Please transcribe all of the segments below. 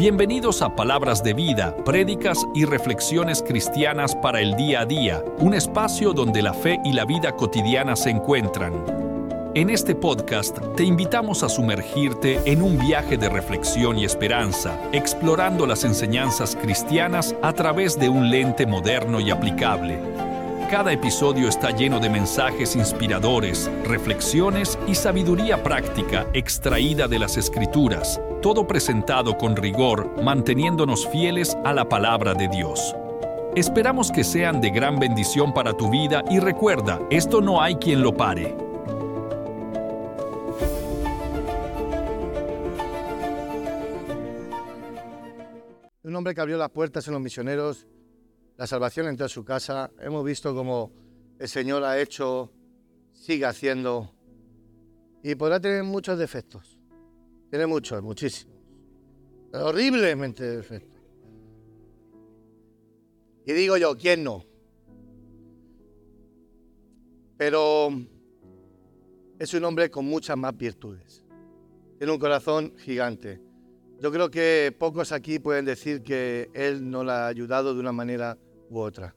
Bienvenidos a Palabras de Vida, prédicas y reflexiones cristianas para el día a día, un espacio donde la fe y la vida cotidiana se encuentran. En este podcast te invitamos a sumergirte en un viaje de reflexión y esperanza, explorando las enseñanzas cristianas a través de un lente moderno y aplicable. Cada episodio está lleno de mensajes inspiradores, reflexiones y sabiduría práctica extraída de las escrituras, todo presentado con rigor, manteniéndonos fieles a la palabra de Dios. Esperamos que sean de gran bendición para tu vida y recuerda, esto no hay quien lo pare. Un hombre que abrió las puertas en los misioneros la salvación entró a su casa. Hemos visto cómo el Señor ha hecho, sigue haciendo y podrá tener muchos defectos. Tiene muchos, muchísimos. Horriblemente defectos. Y digo yo, ¿quién no? Pero es un hombre con muchas más virtudes. Tiene un corazón gigante. Yo creo que pocos aquí pueden decir que Él no la ha ayudado de una manera u otra.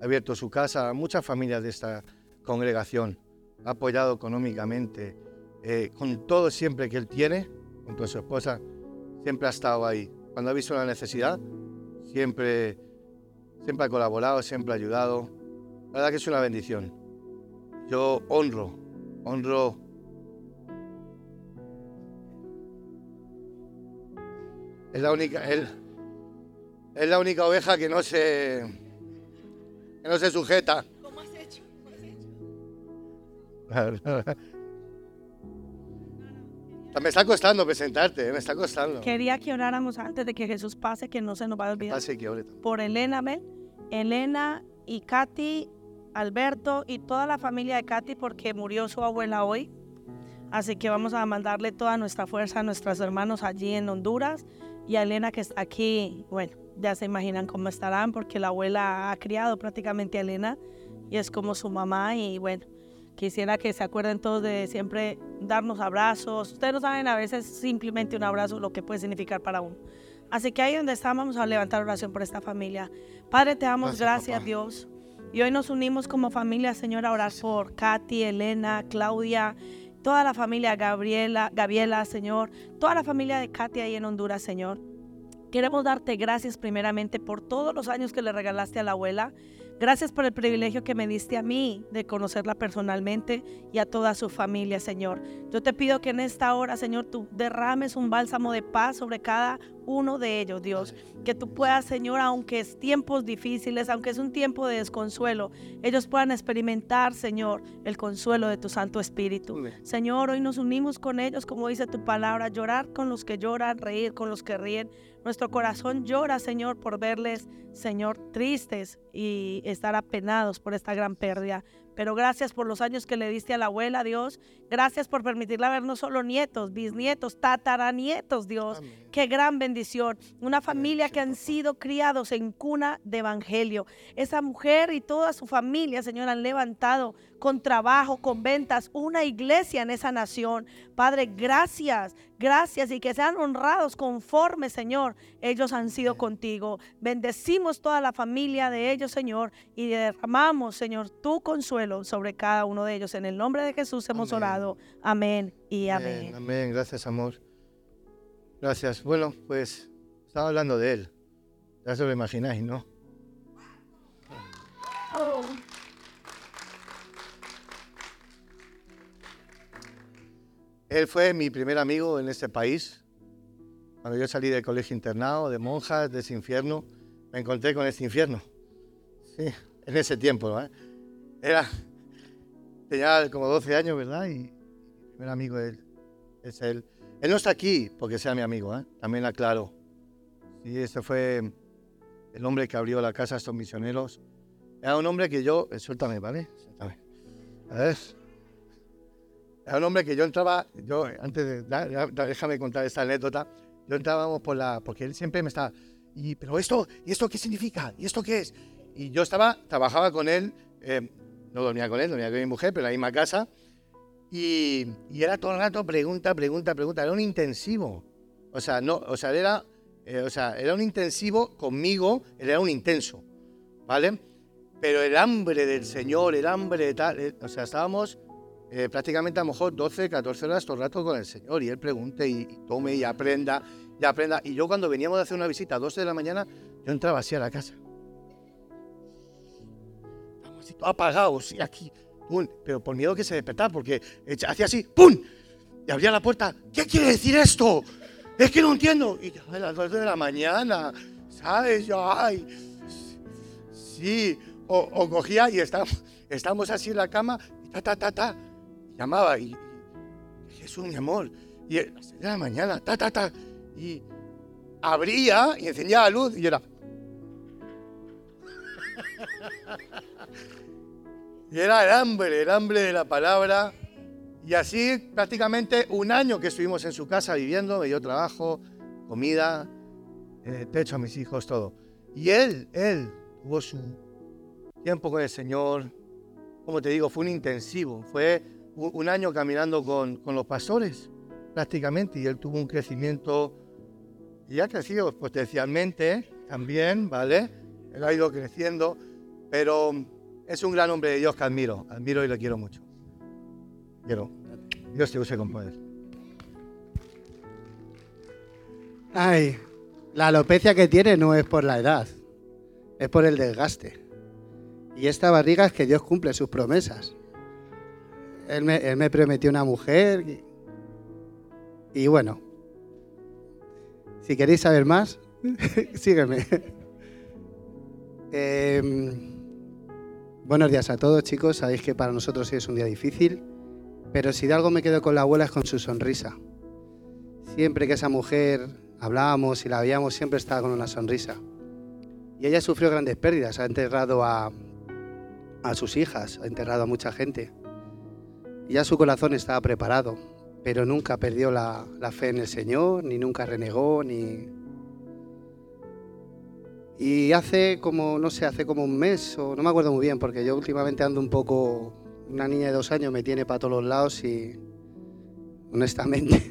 Ha abierto su casa a muchas familias de esta congregación, ha apoyado económicamente, eh, con todo siempre que él tiene, junto a su esposa, siempre ha estado ahí. Cuando ha visto la necesidad, siempre, siempre ha colaborado, siempre ha ayudado. La verdad que es una bendición. Yo honro, honro Es la única, él, es la única oveja que no se que no se sujeta. ¿Cómo has hecho? Me está costando presentarte, eh, me está costando. Quería que oráramos antes de que Jesús pase, que no se nos va a olvidar. Por Elena, ¿ven? Elena y Katy, Alberto y toda la familia de Katy porque murió su abuela hoy. Así que vamos a mandarle toda nuestra fuerza a nuestros hermanos allí en Honduras y a Elena que está aquí, bueno, ya se imaginan cómo estarán porque la abuela ha criado prácticamente a Elena y es como su mamá y bueno, quisiera que se acuerden todos de siempre darnos abrazos. Ustedes no saben a veces simplemente un abrazo lo que puede significar para uno. Así que ahí donde estamos vamos a levantar oración por esta familia. Padre, te damos gracias, Dios. Y hoy nos unimos como familia, Señor, a orar por Katy, Elena, Claudia, toda la familia Gabriela, Gabriela, Señor, toda la familia de Katy ahí en Honduras, Señor. Queremos darte gracias primeramente por todos los años que le regalaste a la abuela. Gracias por el privilegio que me diste a mí de conocerla personalmente y a toda su familia, Señor. Yo te pido que en esta hora, Señor, tú derrames un bálsamo de paz sobre cada uno de ellos, Dios. Que tú puedas, Señor, aunque es tiempos difíciles, aunque es un tiempo de desconsuelo, ellos puedan experimentar, Señor, el consuelo de tu Santo Espíritu. Señor, hoy nos unimos con ellos, como dice tu palabra, llorar con los que lloran, reír con los que ríen. Nuestro corazón llora, Señor, por verles, Señor, tristes y estar apenados por esta gran pérdida pero gracias por los años que le diste a la abuela, Dios. Gracias por permitirle ver no solo nietos, bisnietos, tataranietos, Dios. Qué gran bendición. Una familia que han sido criados en cuna de evangelio. Esa mujer y toda su familia, Señor, han levantado con trabajo, con ventas, una iglesia en esa nación. Padre, gracias, gracias y que sean honrados conforme, Señor, ellos han sido contigo. Bendecimos toda la familia de ellos, Señor, y derramamos, Señor, tu consuelo sobre cada uno de ellos. En el nombre de Jesús hemos orado. Amén y amén. Amén, gracias, amor. Gracias. Bueno, pues estaba hablando de él. Ya se lo imagináis, ¿no? Oh. Él fue mi primer amigo en este país. Cuando yo salí del colegio internado, de monjas, de ese infierno, me encontré con este infierno. Sí, en ese tiempo. Era, tenía como 12 años, ¿verdad? Y mi primer amigo él, es él. Él no está aquí porque sea mi amigo, ¿eh? también aclaro. Sí, este fue el hombre que abrió la casa a estos misioneros. Era un hombre que yo, suéltame, ¿vale? Suéltame. A. Era un hombre que yo entraba, yo antes de, déjame contar esta anécdota, yo entrábamos por la, porque él siempre me estaba, y, pero esto, ¿y esto qué significa? ¿Y esto qué es? Y yo estaba, trabajaba con él, eh, no dormía con él, dormía con mi mujer, pero en la misma casa, y, y, era todo el rato pregunta, pregunta, pregunta, era un intensivo. O sea, no, o sea, era Eh, o sea, era un intensivo conmigo, era un intenso, ¿vale? Pero el hambre del Señor, el hambre de tal, eh, o sea, estábamos eh, prácticamente a lo mejor 12, 14 horas todo el rato con el Señor y Él pregunte y, tome y aprenda y aprenda. Y yo cuando veníamos de hacer una visita a 12 de la mañana, yo entraba así a la casa. Estamos así apagados y aquí, pero por miedo que se despertara, porque hacía así, ¡pum! Y abría la puerta, ¿qué quiere decir esto? Es que no entiendo. Y ya a las 2 de la mañana, ¿sabes? Yo, ay, sí. O, cogía y estábamos, estábamos así en la cama, y ta, ta, ta, ta llamaba y, Jesús, mi amor, y a las de la mañana, ta, ta, ta, y abría y encendía la luz y era... y era el hambre, el hambre de la palabra. Y así prácticamente un año que estuvimos en su casa viviendo, me dio trabajo, comida, eh, techo a mis hijos, todo. Y él, él tuvo su tiempo con el Señor. Como te digo, fue un intensivo, fue un año caminando con, los pastores, prácticamente, y él tuvo un crecimiento y ha crecido potencialmente también, ¿vale? Él ha ido creciendo, pero es un gran hombre de Dios que admiro, admiro y le quiero mucho. Quiero. Dios te use con poder. Ay, la alopecia que tiene no es por la edad, es por el desgaste. Y esta barriga es que Dios cumple sus promesas. Él me, prometió una mujer. Y, bueno, si queréis saber más, sígueme. Em, buenos días a todos, chicos. Sabéis que para nosotros es un día difícil, pero si de algo me quedo con la abuela es con su sonrisa. Siempre que esa mujer hablábamos y la veíamos, siempre estaba con una sonrisa. Y ella sufrió grandes pérdidas. Ha enterrado a, a sus hijas, ha enterrado a mucha gente. Ya su corazón estaba preparado, pero nunca perdió la, fe en el Señor, ni nunca renegó, ni... Y hace como, no sé, hace como un mes, o no me acuerdo muy bien, porque yo últimamente ando un poco... Una niña de dos años me tiene para todos los lados y honestamente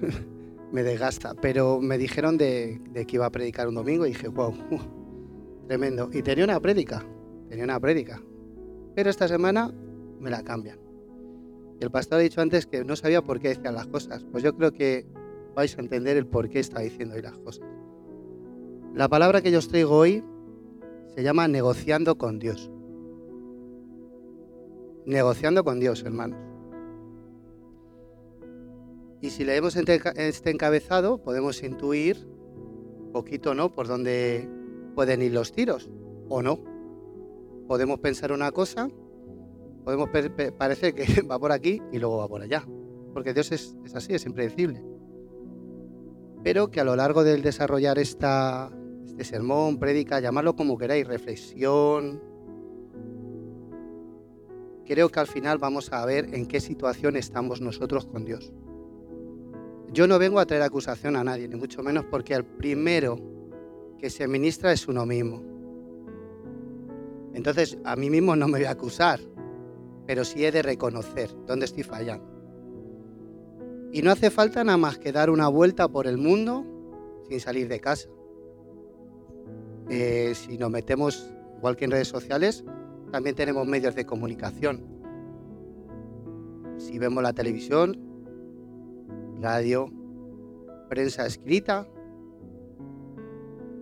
me desgasta. Pero me dijeron de, de, que iba a predicar un domingo y dije, wow, tremendo. Y tenía una prédica, tenía una prédica. Pero esta semana me la cambian. El pastor ha dicho antes que no sabía por qué decían las cosas. Pues yo creo que vais a entender el por qué está diciendo hoy las cosas. La palabra que yo os traigo hoy se llama negociando con Dios. Negociando con Dios, hermanos. Y si leemos este encabezado, podemos intuir poquito, ¿no? Por dónde pueden ir los tiros, o no. Podemos pensar una cosa podemos parecer que va por aquí y luego va por allá. Porque Dios es, así, es impredecible. Pero que a lo largo del desarrollar esta, este sermón, prédica, llamarlo como queráis, reflexión, creo que al final vamos a ver en qué situación estamos nosotros con Dios. Yo no vengo a traer acusación a nadie, ni mucho menos porque el primero que se ministra es uno mismo. Entonces, a mí mismo no me voy a acusar, pero sí he de reconocer dónde estoy fallando. Y no hace falta nada más que dar una vuelta por el mundo sin salir de casa. Eh, si nos metemos, igual que en redes sociales, también tenemos medios de comunicación. Si vemos la televisión, radio, prensa escrita,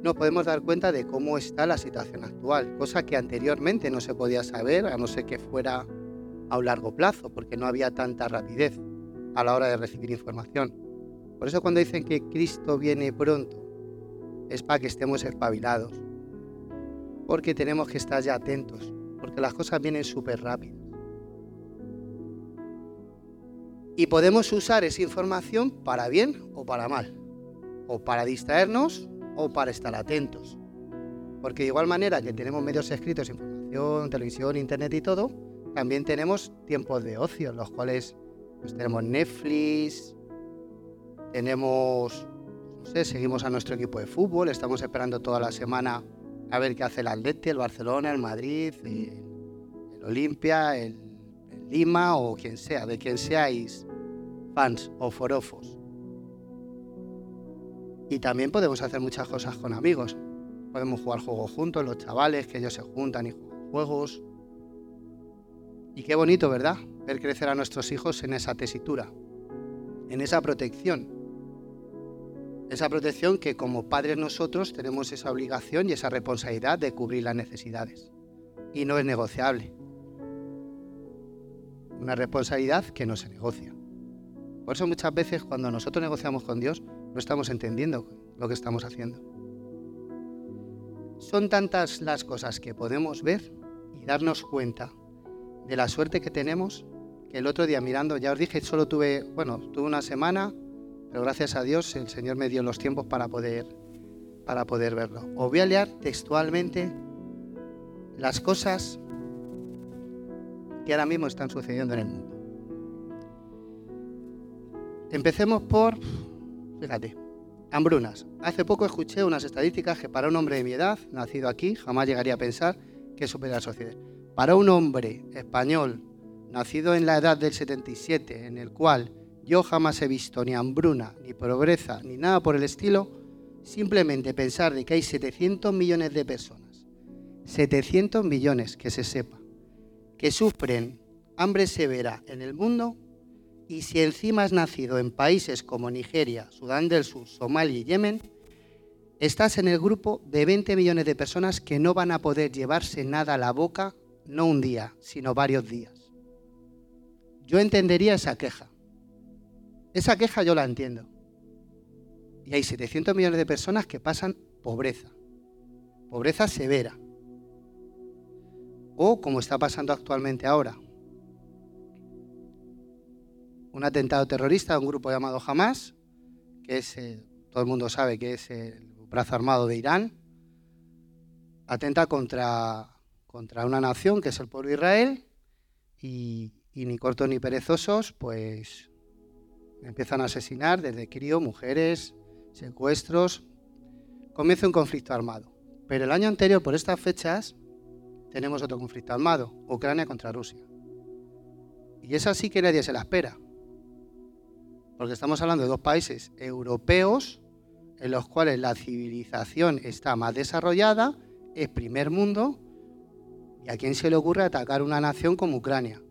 nos podemos dar cuenta de cómo está la situación actual, cosa que anteriormente no se podía saber, a no ser que fuera a un largo plazo, porque no había tanta rapidez a la hora de recibir información. Por eso cuando dicen que Cristo viene pronto, es para que estemos espabilados, porque tenemos que estar ya atentos, porque las cosas vienen súper rápido. Y podemos usar esa información para bien o para mal, o para distraernos o para estar atentos. Porque de igual manera que tenemos medios escritos, información, televisión, internet y todo, también tenemos tiempos de ocio, los cuales pues, tenemos Netflix, tenemos, no sé, seguimos a nuestro equipo de fútbol, estamos esperando toda la semana a ver qué hace el Atleti, el Barcelona, el Madrid, el, Olimpia, el, el, Lima o quien sea, de quien seáis fans o forofos. Y también podemos hacer muchas cosas con amigos. Podemos jugar juegos juntos, los chavales, que ellos se juntan y juegan juegos. Y qué bonito, ¿verdad? Ver crecer a nuestros hijos en esa tesitura, en esa protección. Esa protección que como padres nosotros tenemos esa obligación y esa responsabilidad de cubrir las necesidades. Y no es negociable. Una responsabilidad que no se negocia. Por eso muchas veces cuando nosotros negociamos con Dios no estamos entendiendo lo que estamos haciendo. Son tantas las cosas que podemos ver y darnos cuenta de la suerte que tenemos que el otro día mirando, ya os dije, solo tuve, bueno, tuve una semana, pero gracias a Dios el Señor me dio los tiempos para poder, para poder verlo. Os voy a leer textualmente las cosas que ahora mismo están sucediendo en el mundo. Empecemos por, fíjate, hambrunas. Hace poco escuché unas estadísticas que para un hombre de mi edad, nacido aquí, jamás llegaría a pensar que supera la sociedad. Para un hombre español, nacido en la edad del 77, en el cual yo jamás he visto ni hambruna, ni pobreza, ni nada por el estilo, simplemente pensar de que hay 700 millones de personas, 700 millones que se sepa, que sufren hambre severa en el mundo y si encima has nacido en países como Nigeria, Sudán del Sur, Somalia y Yemen, estás en el grupo de 20 millones de personas que no van a poder llevarse nada a la boca, no un día, sino varios días. Yo entendería esa queja. Esa queja yo la entiendo. Y hay 700 millones de personas que pasan pobreza, pobreza severa. O como está pasando actualmente ahora, un atentado terrorista a un grupo llamado Hamas, que es, todo el mundo sabe que es el brazo armado de Irán, atenta contra, contra una nación que es el pueblo de Israel y, ni cortos ni perezosos, pues empiezan a asesinar desde crío, mujeres, secuestros. Comienza un conflicto armado. Pero el año anterior, por estas fechas, tenemos otro conflicto armado, Ucrania contra Rusia. Y es así que nadie se la espera porque estamos hablando de dos países europeos en los cuales la civilización está más desarrollada, es primer mundo, y a quién se le ocurre atacar una nación como Ucrania.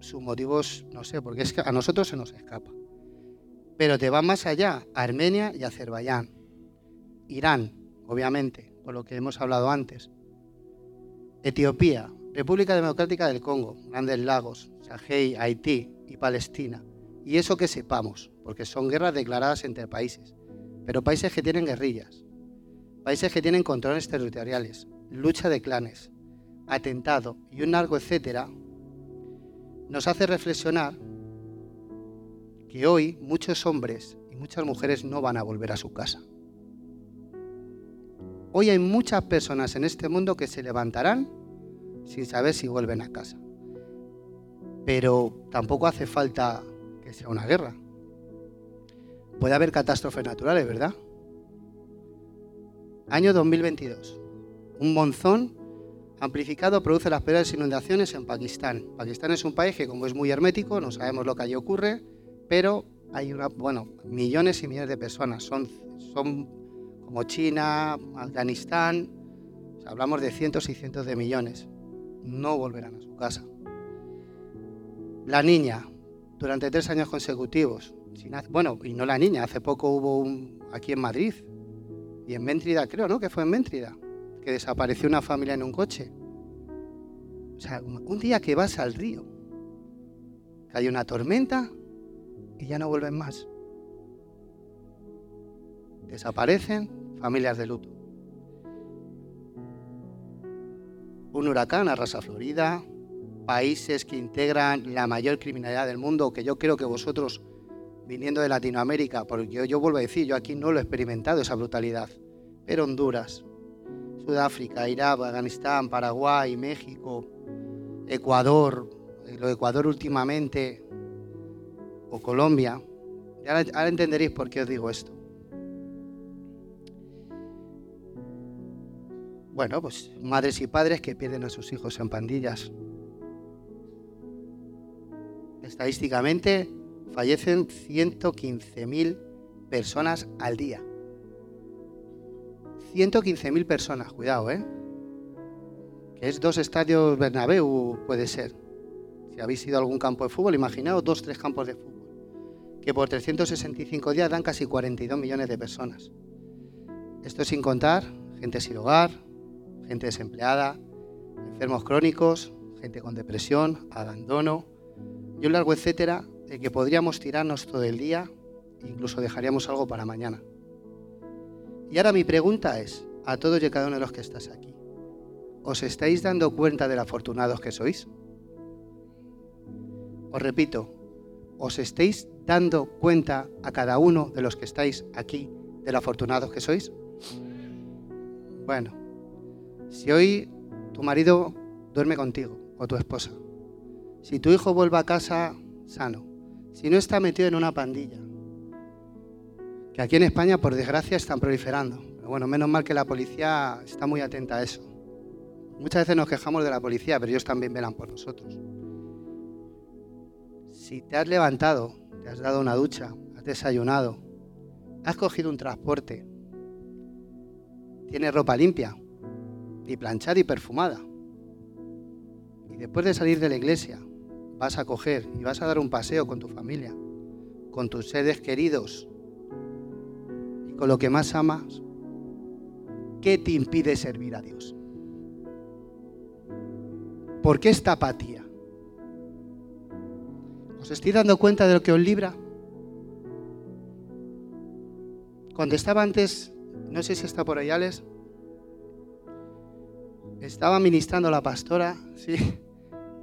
Sus motivos, no sé, porque es que a nosotros se nos escapa. Pero te va más allá, Armenia y Azerbaiyán. Irán, obviamente, por lo que hemos hablado antes. Etiopía, República Democrática del Congo, Grandes Lagos, Sahel, Haití y Palestina. Y eso que sepamos, porque son guerras declaradas entre países, pero países que tienen guerrillas, países que tienen controles territoriales, lucha de clanes, atentado y un largo etcétera, nos hace reflexionar que hoy muchos hombres y muchas mujeres no van a volver a su casa. Hoy hay muchas personas en este mundo que se levantarán sin saber si vuelven a casa. Pero tampoco hace falta sea una guerra. Puede haber catástrofes naturales, ¿verdad? Año 2022. Un monzón amplificado produce las peores inundaciones en Pakistán. Pakistán es un país que como es muy hermético, no sabemos lo que allí ocurre, pero hay una, bueno, millones y millones de personas. Son, son como China, Afganistán, hablamos de cientos y cientos de millones. No volverán a su casa. La niña, durante tres años consecutivos. Bueno, y no la niña, hace poco hubo un aquí en Madrid y en Méntrida, creo, ¿no? Que fue en Méntrida, que desapareció una familia en un coche. O sea, un día que vas al río, que hay una tormenta y ya no vuelven más. Desaparecen familias de luto. Un huracán arrasa Florida, países que integran la mayor criminalidad del mundo, que yo creo que vosotros, viniendo de Latinoamérica, porque yo, vuelvo a decir, yo aquí no lo he experimentado esa brutalidad, pero Honduras, Sudáfrica, Irak, Afganistán, Paraguay, México, Ecuador, eh, lo de Ecuador últimamente, o Colombia, ahora, ahora entenderéis por qué os digo esto. Bueno, pues madres y padres que pierden a sus hijos en pandillas, Estadísticamente fallecen 115.000 personas al día. 115.000 personas, cuidado, ¿eh? Que es dos estadios Bernabéu, puede ser. Si habéis ido a algún campo de fútbol, imaginaos dos, tres campos de fútbol. Que por 365 días dan casi 42 millones de personas. Esto sin contar gente sin hogar, gente desempleada, enfermos crónicos, gente con depresión, abandono y un largo etcétera de que podríamos tirarnos todo el día incluso dejaríamos algo para mañana. Y ahora mi pregunta es, a todos y a cada uno de los que estás aquí, ¿os estáis dando cuenta de lo afortunados que sois? Os repito, ¿os estáis dando cuenta a cada uno de los que estáis aquí de lo afortunados que sois? Bueno, si hoy tu marido duerme contigo o tu esposa, si tu hijo vuelve a casa sano, si no está metido en una pandilla, que aquí en España por desgracia están proliferando, pero bueno, menos mal que la policía está muy atenta a eso. Muchas veces nos quejamos de la policía, pero ellos también velan por nosotros. Si te has levantado, te has dado una ducha, has desayunado, has cogido un transporte, tienes ropa limpia, y planchada y perfumada. Y después de salir de la iglesia, vas a coger y vas a dar un paseo con tu familia, con tus seres queridos lo que más amas. ¿Qué te impide servir a Dios? ¿Por qué esta apatía? ¿Os estoy dando cuenta de lo que os libra? Cuando estaba antes, no sé si está por ahí Alex, estaba ministrando la pastora, sí,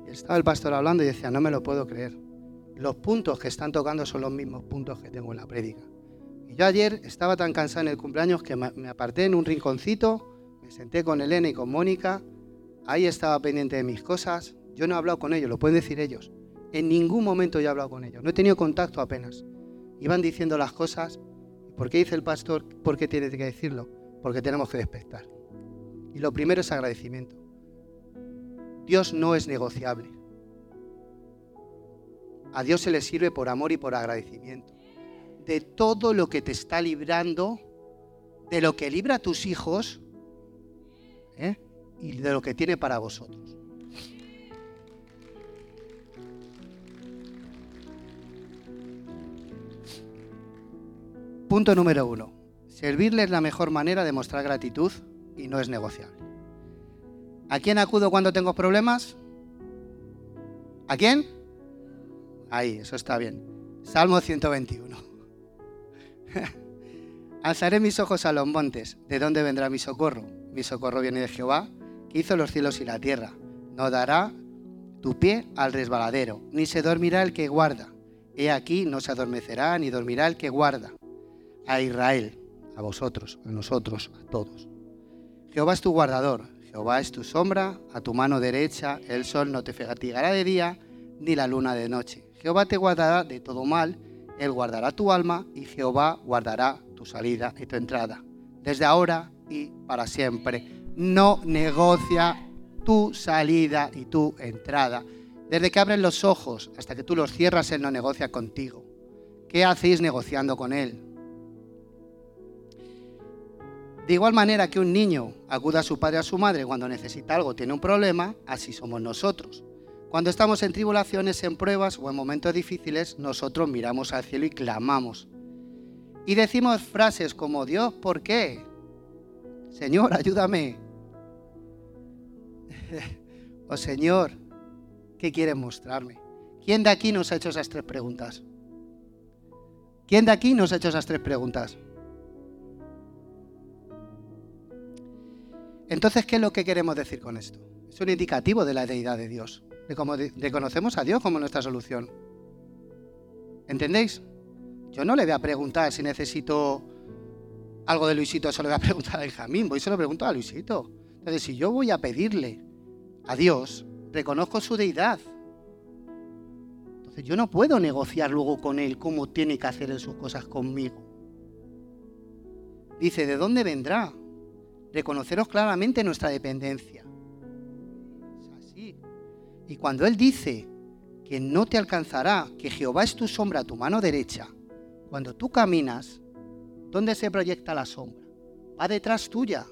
estaba el pastor hablando y decía, no me lo puedo creer. Los puntos que están tocando son los mismos puntos que tengo en la prédica. Y yo ayer estaba tan cansado en el cumpleaños que me aparté en un rinconcito, me senté con Elena y con Mónica, ahí estaba pendiente de mis cosas, yo no he hablado con ellos, lo pueden decir ellos. En ningún momento yo he hablado con ellos, no he tenido contacto apenas. Iban diciendo las cosas. ¿Por qué dice el pastor? ¿Por qué tiene que decirlo? Porque tenemos que despertar. Y lo primero es agradecimiento. Dios no es negociable. A Dios se le sirve por amor y por agradecimiento. De todo lo que te está librando, de lo que libra a tus hijos ¿eh? y de lo que tiene para vosotros. Punto número uno. Servirle es la mejor manera de mostrar gratitud y no es negociable. ¿A quién acudo cuando tengo problemas? ¿A quién? Ahí, eso está bien. Salmo 121. Alzaré mis ojos a los montes. ¿De dónde vendrá mi socorro? Mi socorro viene de Jehová, que hizo los cielos y la tierra. No dará tu pie al resbaladero, ni se dormirá el que guarda. He aquí, no se adormecerá, ni dormirá el que guarda. A Israel, a vosotros, a nosotros, a todos. Jehová es tu guardador, Jehová es tu sombra, a tu mano derecha, el sol no te fatigará de día, ni la luna de noche. Jehová te guardará de todo mal, Él guardará tu alma, y Jehová guardará tu salida y tu entrada, desde ahora y para siempre. No negocia tu salida y tu entrada. Desde que abres los ojos hasta que tú los cierras, Él no negocia contigo. ¿Qué hacéis negociando con Él? De igual manera que un niño acuda a su padre o a su madre cuando necesita algo, tiene un problema, así somos nosotros. Cuando estamos en tribulaciones, en pruebas o en momentos difíciles, nosotros miramos al cielo y clamamos. Y decimos frases como, Dios, ¿por qué? Señor, ayúdame. o Señor, ¿qué quieres mostrarme? ¿Quién de aquí nos ha hecho esas tres preguntas? ¿Quién de aquí nos ha hecho esas tres preguntas? Entonces, ¿qué es lo que queremos decir con esto? Es un indicativo de la deidad de Dios, reconocemos a Dios como nuestra solución. ¿Entendéis? Yo no le voy a preguntar si necesito algo de Luisito, eso le voy a preguntar a Benjamín, voy y se lo pregunto a Luisito. Entonces, si yo voy a pedirle a Dios, reconozco su deidad. Entonces, yo no puedo negociar luego con Él cómo tiene que hacer sus cosas conmigo. Dice, ¿de dónde vendrá? reconoceros claramente nuestra dependencia. Y cuando Él dice que no te alcanzará, que Jehová es tu sombra, tu mano derecha, cuando tú caminas, ¿dónde se proyecta la sombra? Va detrás tuya.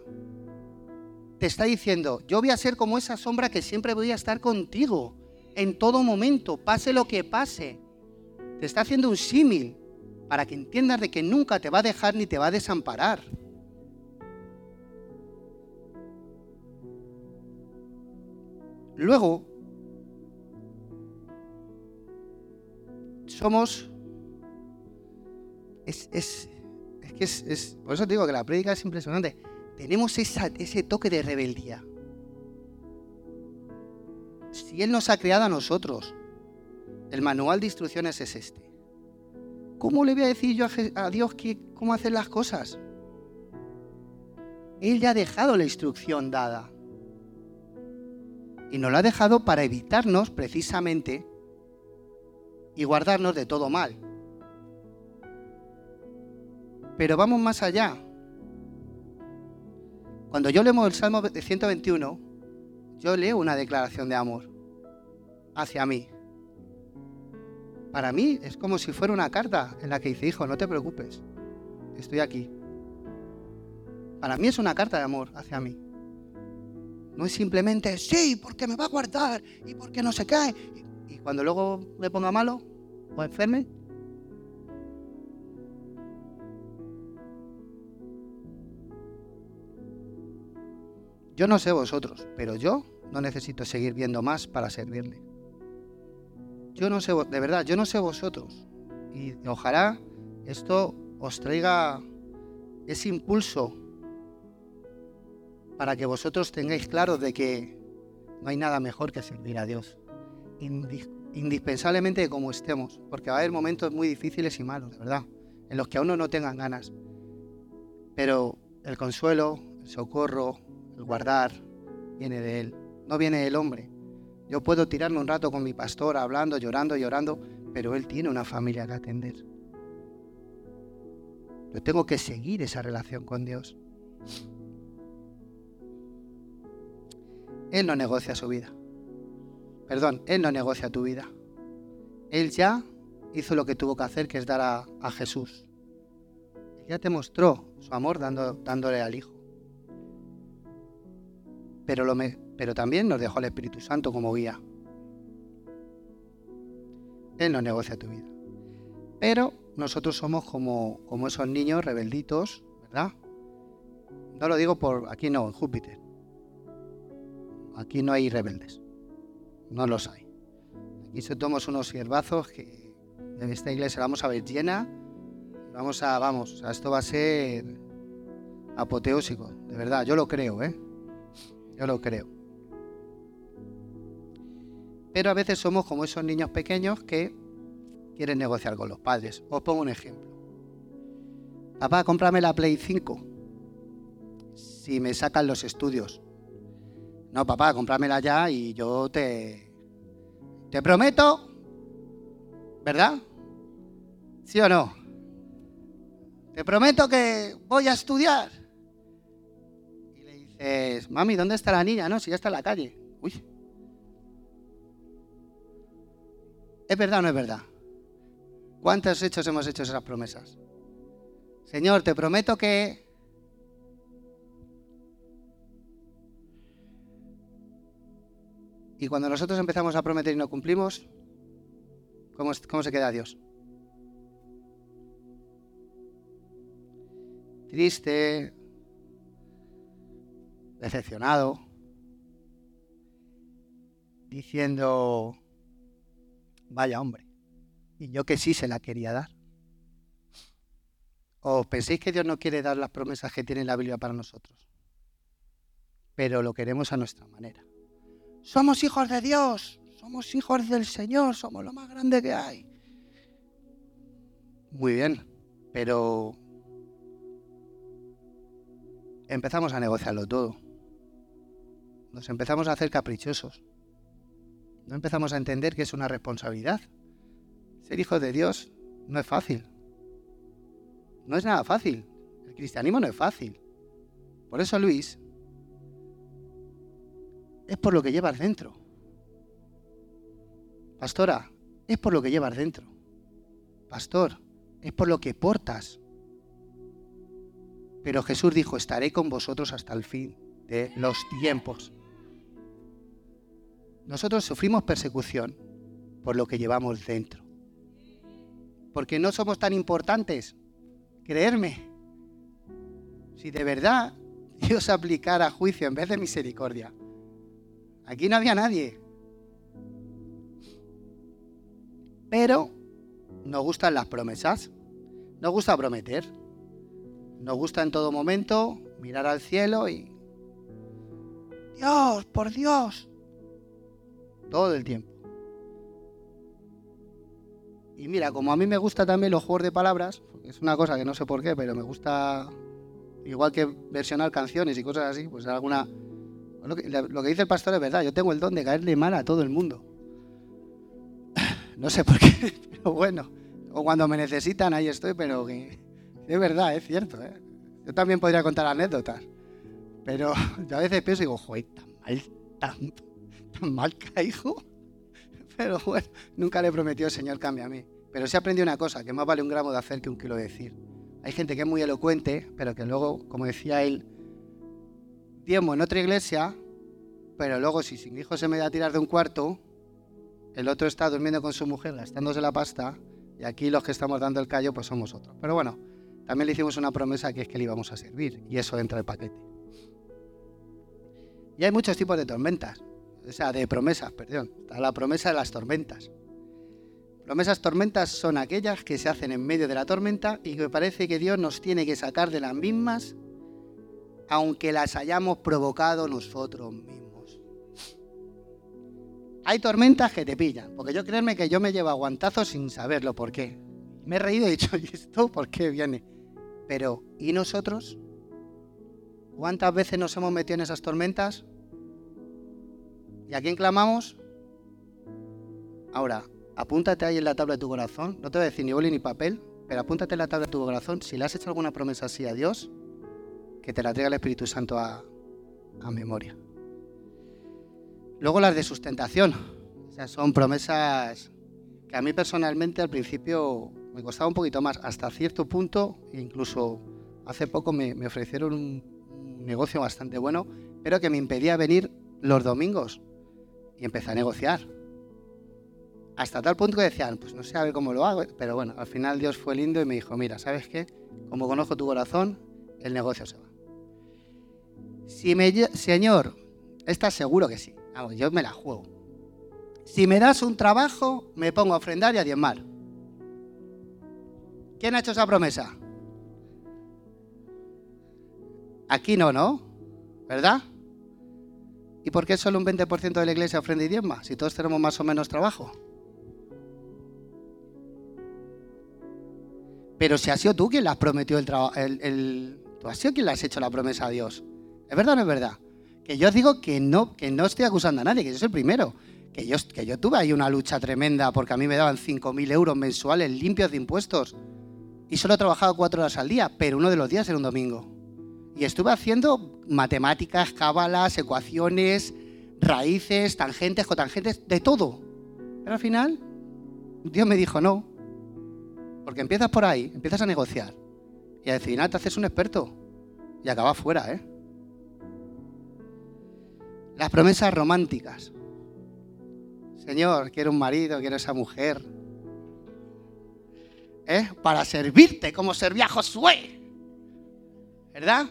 Te está diciendo, yo voy a ser como esa sombra que siempre voy a estar contigo, en todo momento, pase lo que pase. Te está haciendo un símil para que entiendas de que nunca te va a dejar ni te va a desamparar. Luego, somos... Es, es, que es, Por eso te digo que la prédica es impresionante. Tenemos ese toque de rebeldía. Si Él nos ha creado a nosotros, el manual de instrucciones es este. ¿Cómo le voy a decir yo a, Dios que, cómo hacer las cosas? Él ya ha dejado la instrucción dada. Y nos lo ha dejado para evitarnos precisamente y guardarnos de todo mal. Pero vamos más allá. Cuando yo leo el Salmo 121, yo leo una declaración de amor hacia mí. Para mí es como si fuera una carta en la que dice, hijo, no te preocupes, estoy aquí. Para mí es una carta de amor hacia mí. No es simplemente, sí, porque me va a guardar y porque no se cae. Y cuando luego me ponga malo o enferme. Yo no sé vosotros, pero yo no necesito seguir viendo más para servirle. Yo no sé, de verdad, yo no sé vosotros. Y ojalá esto os traiga ese impulso para que vosotros tengáis claro de que no hay nada mejor que servir a Dios. Indispensablemente como estemos, porque va a haber momentos muy difíciles y malos, de verdad, en los que a uno no tengan ganas. Pero el consuelo, el socorro, el guardar, viene de Él, no viene del hombre. Yo puedo tirarme un rato con mi pastor hablando, llorando, llorando, pero Él tiene una familia que atender. Yo tengo que seguir esa relación con Dios. Él no negocia su vida. Perdón, Él no negocia tu vida. Él ya hizo lo que tuvo que hacer, que es dar a, Jesús. Él ya te mostró su amor dando, dándole al Hijo. Pero, lo pero también nos dejó el Espíritu Santo como guía. Él no negocia tu vida. Pero nosotros somos como, como esos niños rebelditos, ¿verdad? No lo digo por aquí no, en Júpiter. Aquí no hay rebeldes. No los hay. Aquí somos unos siervazos que en esta iglesia vamos a ver llena. Vamos a, vamos, esto va a ser apoteósico, de verdad, yo lo creo, ¿eh? Yo lo creo. Pero a veces somos como esos niños pequeños que quieren negociar con los padres. Os pongo un ejemplo. Papá, cómprame la Play 5 si me sacan los estudios. No, papá, cómpramela ya y yo te. Te prometo. ¿Verdad? ¿Sí o no? Te prometo que voy a estudiar. Y le dices, mami, ¿dónde está la niña? No, si ya está en la calle. Uy. ¿Es verdad o no es verdad? ¿Cuántos hechos hemos hecho esas promesas? Señor, te prometo que Y cuando nosotros empezamos a prometer y no cumplimos, ¿cómo, se queda Dios? Triste, decepcionado, diciendo, vaya hombre, y yo que sí se la quería dar. ¿O penséis que Dios no quiere dar las promesas que tiene la Biblia para nosotros? Pero lo queremos a nuestra manera. Somos hijos de Dios, somos hijos del Señor, somos lo más grande que hay. Muy bien, pero empezamos a negociarlo todo. Nos empezamos a hacer caprichosos. No empezamos a entender que es una responsabilidad. Ser hijo de Dios no es fácil. No es nada fácil. El cristianismo no es fácil. Por eso Luis es por lo que llevas dentro. Pastora, es por lo que llevas dentro. Pastor, es por lo que portas. pero Jesús dijo, estaré con vosotros hasta el fin de los tiempos. Nosotros sufrimos persecución por lo que llevamos dentro. Porque no somos tan importantes. Creerme. Si de verdad Dios aplicara juicio en vez de misericordia, aquí no había nadie. Pero nos gustan las promesas. Nos gusta prometer. Nos gusta en todo momento mirar al cielo y... Dios, por Dios. Todo el tiempo. Y mira, como a mí me gusta también los juegos de palabras, es una cosa que no sé por qué, pero me gusta, igual que versionar canciones y cosas así, pues alguna... Lo que, lo que dice el pastor es verdad, yo tengo el don de caerle mal a todo el mundo. No sé por qué, pero bueno. O cuando me necesitan, ahí estoy, pero es verdad, es cierto. ¿eh? Yo también podría contar anécdotas. Pero yo a veces pienso y digo, joder, tan mal, tan, tan mal caigo. Pero bueno, nunca le prometió el Señor cambia a mí. Pero se aprendió una cosa, que más vale un gramo de hacer que un kilo de decir. Hay gente que es muy elocuente, pero que luego, como decía él, diezmo en otra iglesia, pero luego si sin hijo se me da a tirar de un cuarto, el otro está durmiendo con su mujer gastándose la pasta y aquí los que estamos dando el callo pues somos otros. Pero bueno, también le hicimos una promesa que es que le íbamos a servir y eso entra el paquete. Y hay muchos tipos de tormentas, o sea, de promesas, perdón. Está la promesa de las tormentas. Promesas tormentas son aquellas que se hacen en medio de la tormenta y que parece que Dios nos tiene que sacar de las mismas aunque las hayamos provocado nosotros mismos. Hay tormentas que te pillan, porque yo créeme que yo me llevo aguantazos sin saberlo por qué. Me he reído y he dicho, ¿y esto por qué viene? Pero, ¿y nosotros? ¿Cuántas veces nos hemos metido en esas tormentas? ¿Y a quién clamamos? Ahora, apúntate ahí en la tabla de tu corazón. No te voy a decir ni boli ni papel, pero apúntate en la tabla de tu corazón. Si le has hecho alguna promesa así a Dios, que te la traiga el Espíritu Santo a, memoria. Luego las de sustentación. O sea, son promesas que a mí personalmente al principio me costaba un poquito más, hasta cierto punto, incluso hace poco me, ofrecieron un, negocio bastante bueno, pero que me impedía venir los domingos. Y empecé a negociar. Hasta tal punto que decían, pues no sé cómo lo hago, pero bueno, al final Dios fue lindo y me dijo, mira, ¿sabes qué? Como conozco tu corazón, el negocio se va. Si me, señor, ¿estás seguro que sí? yo me la juego. Si me das un trabajo, me pongo a ofrendar y a diezmar. ¿Quién ha hecho esa promesa? Aquí no, ¿no? ¿Verdad? ¿Y por qué solo un 20% de la iglesia ofrenda y diezma? Si todos tenemos más o menos trabajo. Pero si has sido tú quien le has prometido el trabajo, tú has sido quien le has hecho la promesa a Dios. ¿Es verdad o no es verdad? Que yo digo que no, que no estoy acusando a nadie, que yo soy el primero. Que yo, que yo tuve ahí una lucha tremenda porque a mí me daban 5.000 euros mensuales limpios de impuestos. Y solo trabajaba cuatro horas al día, pero uno de los días era un domingo. Y estuve haciendo matemáticas, cábalas, ecuaciones, raíces, tangentes, cotangentes, de todo. Pero al final, Dios me dijo no. Porque empiezas por ahí, empiezas a negociar. Y al final te haces un experto. Y acabas fuera, ¿eh? Las promesas románticas. Señor, quiero un marido, quiero esa mujer. ¿Eh? Para servirte como servía Josué. ¿Verdad?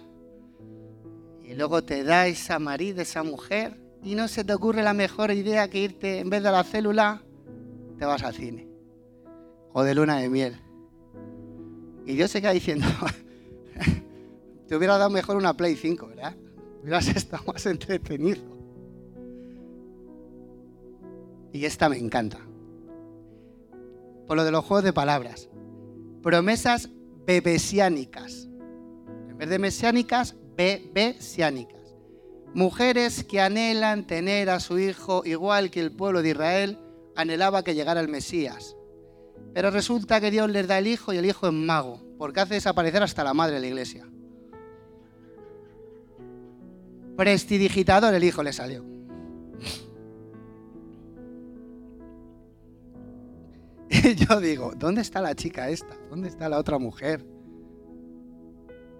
Y luego te da esa marido, esa mujer, y no se te ocurre la mejor idea que irte, en vez de a la célula, te vas al cine. O de luna de miel. Y Dios se queda diciendo, te hubiera dado mejor una Play 5, ¿verdad? Hubieras estado más entretenido. Y esta me encanta. Por lo de los juegos de palabras. Promesas bebesiánicas. En vez de mesiánicas, bebesiánicas. Mujeres que anhelan tener a su hijo igual que el pueblo de Israel anhelaba que llegara el Mesías. Pero resulta que Dios les da el hijo y el hijo es mago, porque hace desaparecer hasta la madre de la iglesia. Prestidigitador el hijo le salió. Y yo digo, ¿dónde está la chica esta? ¿Dónde está la otra mujer?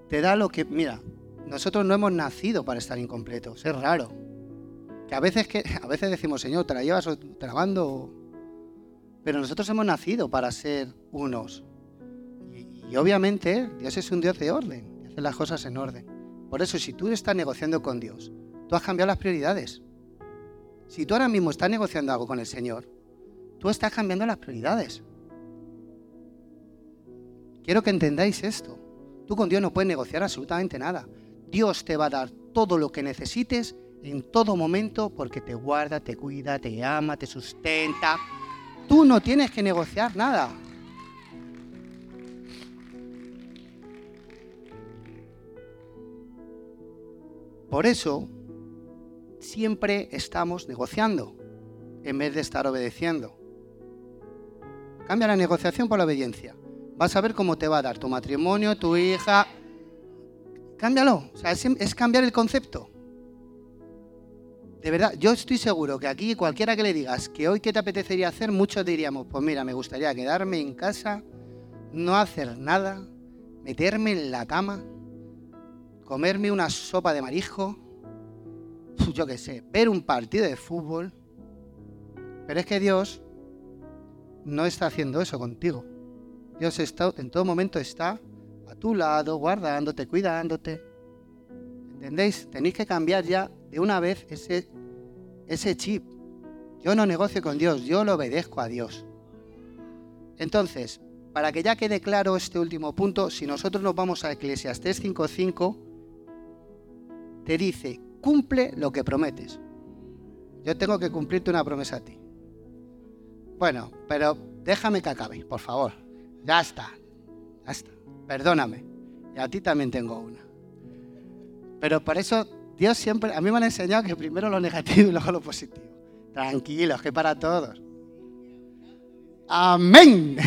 te da lo que, mira, nosotros no hemos nacido para estar incompletos, es raro. Que a veces, que, a veces decimos, Señor, te la llevas o te la mando. Pero nosotros hemos nacido para ser unos. Y, obviamente Dios es un Dios de orden, hace las cosas en orden. Por eso, si tú estás negociando con Dios, tú has cambiado las prioridades. Si tú ahora mismo estás negociando algo con el Señor, tú estás cambiando las prioridades. Quiero que entendáis esto. Tú con Dios no puedes negociar absolutamente nada. Dios te va a dar todo lo que necesites en todo momento porque te guarda, te cuida, te ama, te sustenta. Tú no tienes que negociar nada. Por eso, siempre estamos negociando en vez de estar obedeciendo. Cambia la negociación por la obediencia vas a ver cómo te va a dar tu matrimonio, tu hija. Cámbialo, o sea, es, cambiar el concepto. De verdad, yo estoy seguro que aquí cualquiera que le digas que hoy qué te apetecería hacer, muchos diríamos, pues mira, me gustaría quedarme en casa, no hacer nada, meterme en la cama, comerme una sopa de marisco, yo qué sé, ver un partido de fútbol. Pero es que Dios no está haciendo eso contigo. Dios está, en todo momento está a tu lado, guardándote, cuidándote. ¿Entendéis? Tenéis que cambiar ya de una vez ese, ese chip. Yo no negocio con Dios, yo lo obedezco a Dios. Entonces, para que ya quede claro este último punto, si nosotros nos vamos a Eclesiastes 5.5, te dice, cumple lo que prometes. Yo tengo que cumplirte una promesa a ti. Bueno, pero déjame que acabe, por favor. Ya está, ya está. Perdóname. Y a ti también tengo una. Pero por eso Dios siempre, a mí me han enseñado que primero lo negativo y luego lo positivo. Tranquilos, que para todos. Amén.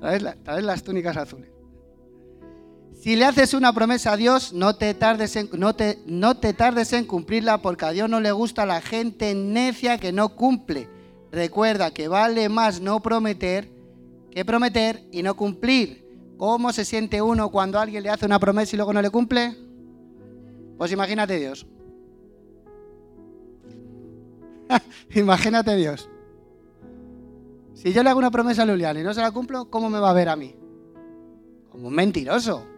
traes, las túnicas azules. Si le haces una promesa a Dios, no te, tardes en, cumplirla porque a Dios no le gusta la gente necia que no cumple. Recuerda que vale más no prometer que prometer y no cumplir. ¿Cómo se siente uno cuando alguien le hace una promesa y luego no le cumple? Pues imagínate Dios. imagínate Dios. Si yo le hago una promesa a Luliana y no se la cumplo, ¿cómo me va a ver a mí? Como un mentiroso.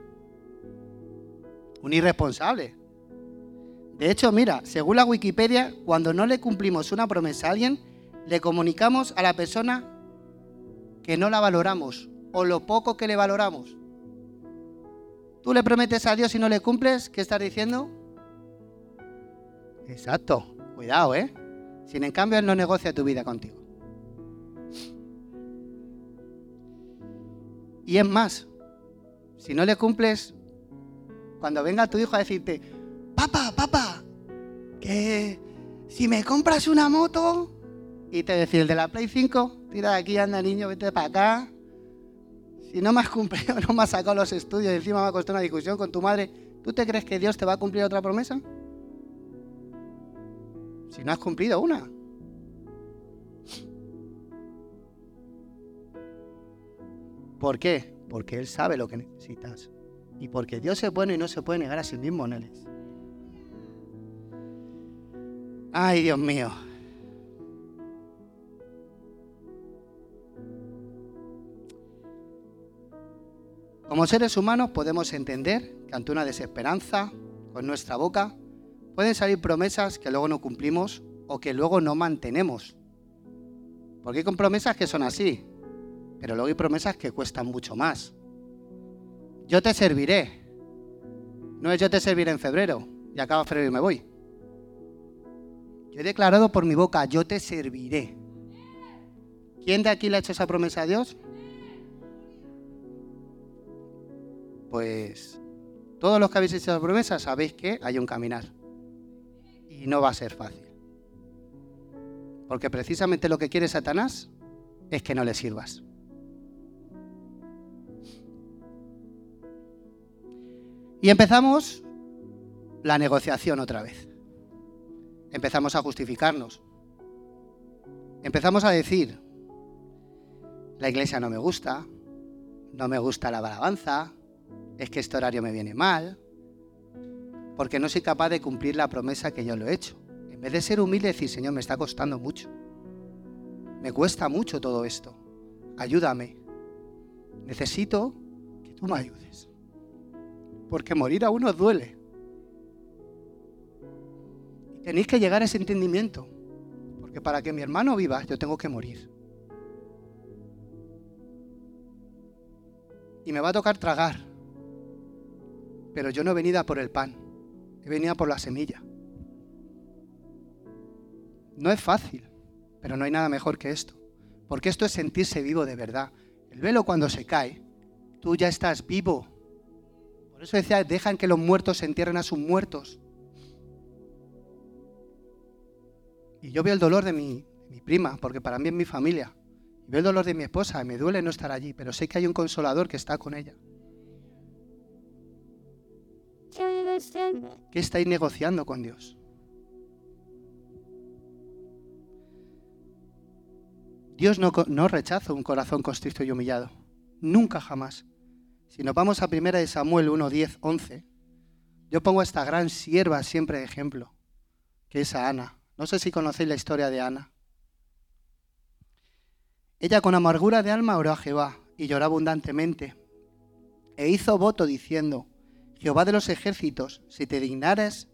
Un irresponsable. De hecho, mira, según la Wikipedia, cuando no le cumplimos una promesa a alguien, le comunicamos a la persona que no la valoramos o lo poco que le valoramos. Tú le prometes a Dios y no le cumples, ¿qué estás diciendo? Exacto, cuidado, ¿eh? Sin en cambio, Él no negocia tu vida contigo. Y es más, si no le cumples, cuando venga tu hijo a decirte, papá, papá, que si me compras una moto, y te decía, el de la Play 5, tira de aquí, anda niño, vete para acá. Si no me has cumplido, no me has sacado los estudios y encima me ha costado una discusión con tu madre, ¿tú te crees que Dios te va a cumplir otra promesa? Si no has cumplido una. ¿Por qué? Porque Él sabe lo que necesitas. Y porque Dios es bueno y no se puede negar a sí mismo, Neles. Ay, Dios mío. Como seres humanos podemos entender que ante una desesperanza, con nuestra boca, pueden salir promesas que luego no cumplimos o que luego no mantenemos. Porque hay promesas que son así, pero luego hay promesas que cuestan mucho más. Yo te serviré. No es yo te serviré en febrero y acaba febrero y me voy. Yo he declarado por mi boca, yo te serviré. ¿Quién de aquí le ha hecho esa promesa a Dios? Pues todos los que habéis hecho la promesa sabéis que hay un caminar. Y no va a ser fácil. Porque precisamente lo que quiere Satanás es que no le sirvas. Y empezamos la negociación otra vez. Empezamos a justificarnos. Empezamos a decir, la iglesia no me gusta, no me gusta la alabanza, es que este horario me viene mal, porque no soy capaz de cumplir la promesa que yo lo he hecho. En vez de ser humilde decir, Señor, me está costando mucho. Me cuesta mucho todo esto. Ayúdame. Necesito que tú me ayudes. Porque morir a uno duele. Y tenéis que llegar a ese entendimiento. Porque para que mi hermano viva, yo tengo que morir. Y me va a tocar tragar. Pero yo no he venido por el pan. He venido por la semilla. No es fácil, pero no hay nada mejor que esto. Porque esto es sentirse vivo de verdad. El velo cuando se cae, tú ya estás vivo. Por eso decía, dejan que los muertos se entierren a sus muertos. Y yo veo el dolor de mi, mi prima, porque para mí es mi familia. Veo el dolor de mi esposa, y me duele no estar allí, pero sé que hay un consolador que está con ella. ¿Qué estáis negociando con Dios? Dios no, no rechaza un corazón constricto y humillado. Nunca jamás. Si nos vamos a 1 Samuel 1, 10, 11, yo pongo a esta gran sierva siempre de ejemplo, que es a Ana. No sé si conocéis la historia de Ana. Ella con amargura de alma oró a Jehová y lloró abundantemente. E hizo voto diciendo, Jehová de los ejércitos, si te dignares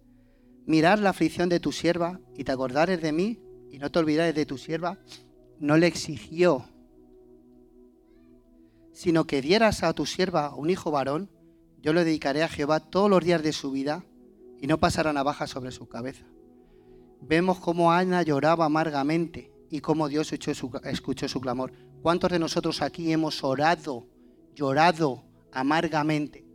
mirar la aflicción de tu sierva y te acordares de mí y no te olvidares de tu sierva, no le exigió, sino que dieras a tu sierva un hijo varón, yo le dedicaré a Jehová todos los días de su vida y no pasará navaja sobre su cabeza. Vemos cómo Ana lloraba amargamente y cómo Dios escuchó su clamor. ¿Cuántos de nosotros aquí hemos orado, llorado amargamente?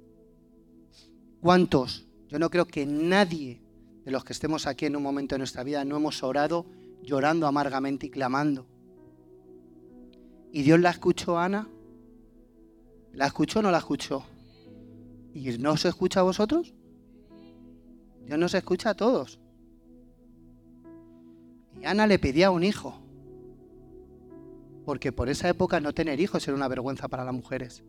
¿Cuántos? Yo no creo que nadie de los que estemos aquí en un momento de nuestra vida no hemos orado llorando amargamente y clamando. ¿Y Dios la escuchó Ana? ¿La escuchó o no la escuchó? ¿Y no se escucha a vosotros? Dios nos escucha a todos. Y Ana le pedía un hijo. Porque por esa época no tener hijos era una vergüenza para las mujeres.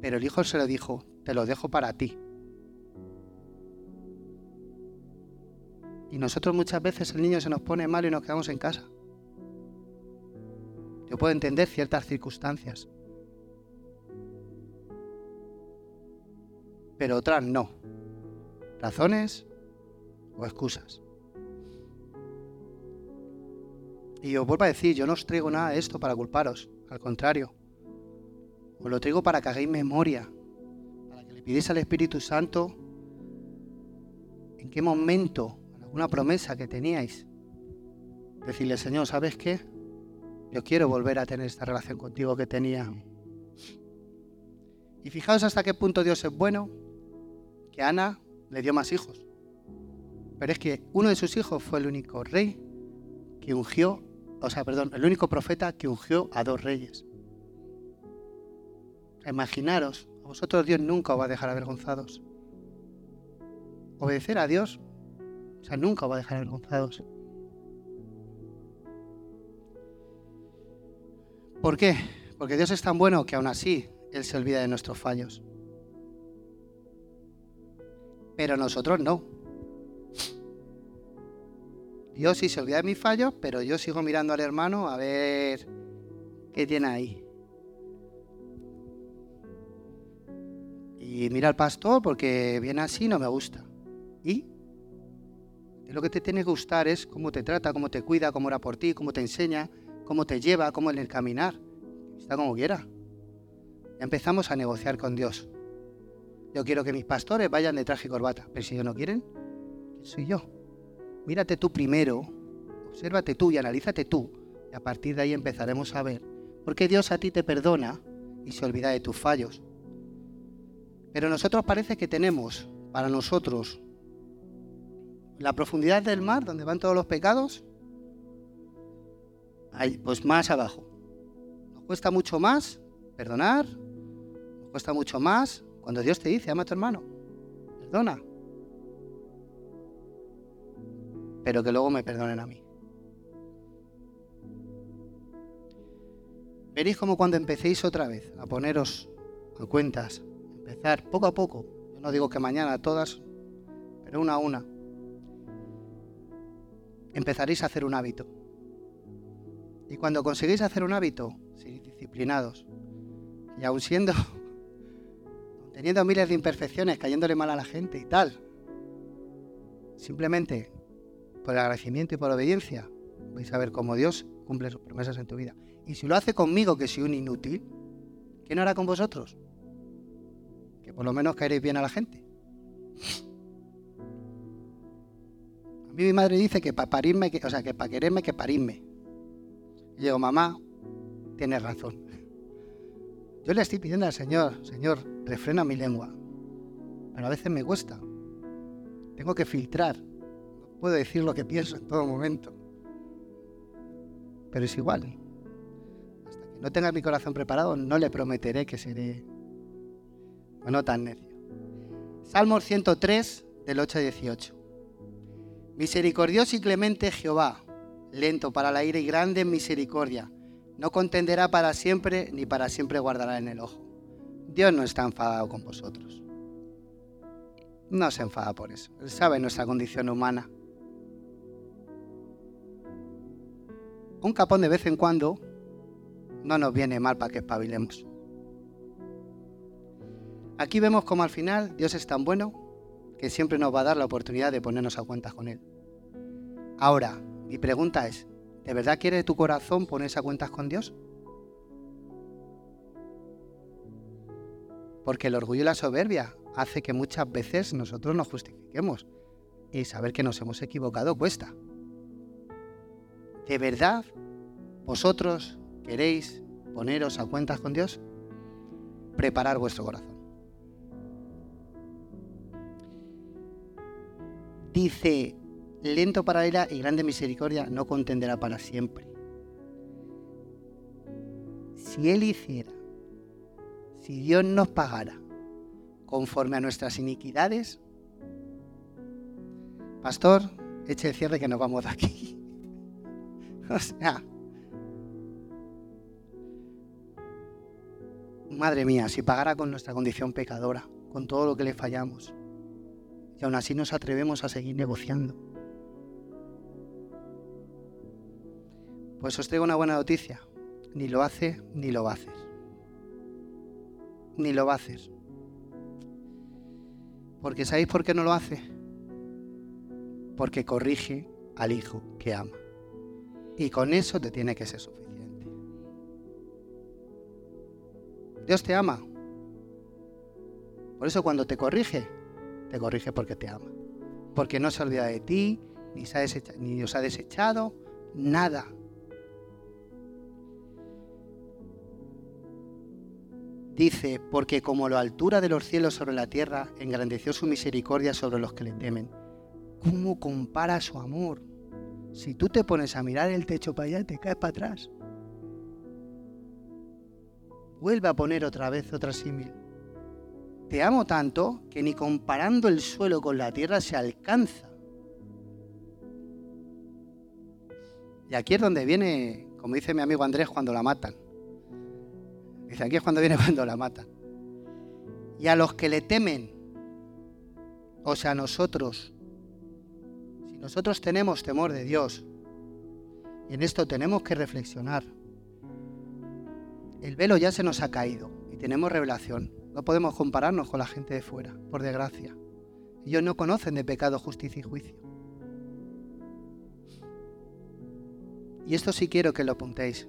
Pero el hijo se lo dijo, te lo dejo para ti. Y nosotros muchas veces el niño se nos pone mal y nos quedamos en casa. Yo puedo entender ciertas circunstancias, pero otras no. Razones o excusas. Y os vuelvo a decir, yo no os traigo nada de esto para culparos, al contrario. Os lo traigo para que hagáis memoria, para que le pidáis al Espíritu Santo en qué momento, alguna promesa que teníais, decirle, Señor, ¿sabes qué? Yo quiero volver a tener esta relación contigo que tenía. Y fijaos hasta qué punto Dios es bueno, que Ana le dio más hijos. Pero es que uno de sus hijos fue el único rey que ungió, o sea, perdón, el único profeta que ungió a dos reyes. Imaginaros, a vosotros Dios nunca os va a dejar avergonzados. Obedecer a Dios, o sea, nunca os va a dejar avergonzados. ¿Por qué? Porque Dios es tan bueno que aún así Él se olvida de nuestros fallos. Pero nosotros no. Dios sí se olvida de mis fallos, pero yo sigo mirando al hermano a ver qué tiene ahí. Y mira al pastor porque viene así no me gusta. ¿Y? lo que te tiene que gustar es cómo te trata, cómo te cuida, cómo ora por ti, cómo te enseña, cómo te lleva, cómo en el caminar. Está como quiera. Ya empezamos a negociar con Dios. Yo quiero que mis pastores vayan de traje y corbata, pero si ellos no quieren, ¿quién soy yo? Mírate tú primero, obsérvate tú y analízate tú. Y a partir de ahí empezaremos a ver por qué Dios a ti te perdona y se olvida de tus fallos. Pero nosotros parece que tenemos para nosotros la profundidad del mar donde van todos los pecados pues más abajo. Nos cuesta mucho más perdonar, nos cuesta mucho más cuando Dios te dice, ama a tu hermano, perdona. Pero que luego me perdonen a mí. veréis como cuando empecéis otra vez a poneros a cuentas, empezar poco a poco, yo no digo que mañana todas, pero una a una, empezaréis a hacer un hábito. Y cuando conseguís hacer un hábito, si disciplinados, y aún siendo, teniendo miles de imperfecciones, cayéndole mal a la gente y tal, simplemente por el agradecimiento y por obediencia, vais a ver cómo Dios cumple sus promesas en tu vida. Y si lo hace conmigo, que soy un inútil, ¿qué no hará con vosotros? Que por lo menos caeréis bien a la gente. A mí mi madre dice que para parirme, o sea, que para quererme, que parirme. Y digo, mamá, tienes razón. Yo le estoy pidiendo al Señor, Señor, refrena mi lengua. Pero a veces me cuesta. Tengo que filtrar. No puedo decir lo que pienso en todo momento. Pero es igual. Hasta que no tenga mi corazón preparado, no le prometeré que seré no tan necio. Salmos 103, del 8 a 18. Misericordioso y clemente Jehová, lento para la ira y grande en misericordia. No contenderá para siempre, ni para siempre guardará en el ojo. Dios no está enfadado con vosotros. No se enfada por eso. Él sabe nuestra condición humana. Un capón de vez en cuando no nos viene mal para que espabilemos. Aquí vemos como al final Dios es tan bueno que siempre nos va a dar la oportunidad de ponernos a cuentas con Él. Ahora, mi pregunta es, ¿de verdad quiere tu corazón ponerse a cuentas con Dios? Porque el orgullo y la soberbia hace que muchas veces nosotros nos justifiquemos y saber que nos hemos equivocado cuesta. ¿De verdad vosotros queréis poneros a cuentas con Dios? Preparar vuestro corazón. Dice, lento para ira y grande misericordia no contenderá para siempre. Si Él hiciera, si Dios nos pagara conforme a nuestras iniquidades, pastor, eche el cierre que nos vamos de aquí. O sea, madre mía, si pagara con nuestra condición pecadora, con todo lo que le fallamos, y aún así nos atrevemos a seguir negociando. Pues os traigo una buena noticia. Ni lo hace ni lo va a hacer. Ni lo va a hacer. Porque ¿sabéis por qué no lo hace? Porque corrige al hijo que ama. Y con eso te tiene que ser suficiente. Dios te ama. Por eso cuando te corrige, te corrige porque te ama. Porque no se olvida de ti, ni, ni os ha desechado, nada. Dice, porque como la altura de los cielos sobre la tierra, engrandeció su misericordia sobre los que le temen. ¿Cómo compara su amor? Si tú te pones a mirar el techo para allá, te caes para atrás. Vuelve a poner otra vez otra símil. Te amo tanto que ni comparando el suelo con la tierra se alcanza. Y aquí es donde viene, como dice mi amigo Andrés, cuando la matan. Dice, aquí es cuando viene cuando la matan. Y a los que le temen, o sea, a nosotros, nosotros tenemos temor de Dios. Y en esto tenemos que reflexionar. El velo ya se nos ha caído y tenemos revelación. No podemos compararnos con la gente de fuera, por desgracia. Ellos no conocen de pecado, justicia y juicio. Y esto sí quiero que lo apuntéis.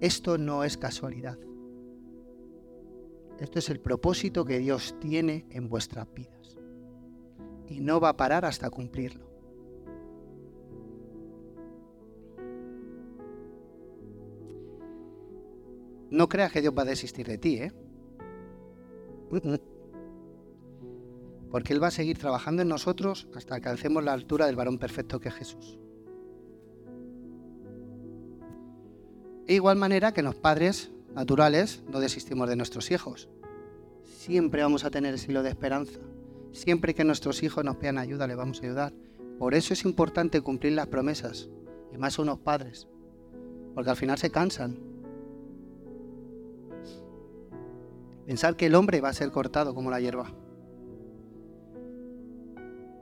Esto no es casualidad. Esto es el propósito que Dios tiene en vuestras vidas y no va a parar hasta cumplirlo. No creas que Dios va a desistir de ti, ¿eh? Porque Él va a seguir trabajando en nosotros hasta alcancemos la altura del varón perfecto que es Jesús. De igual manera que los padres naturales no desistimos de nuestros hijos. Siempre vamos a tener ese hilo de esperanza. Siempre que nuestros hijos nos pidan ayuda, le vamos a ayudar. Por eso es importante cumplir las promesas, y más unos padres. porque al final se cansan. Pensar que el hombre va a ser cortado como la hierba.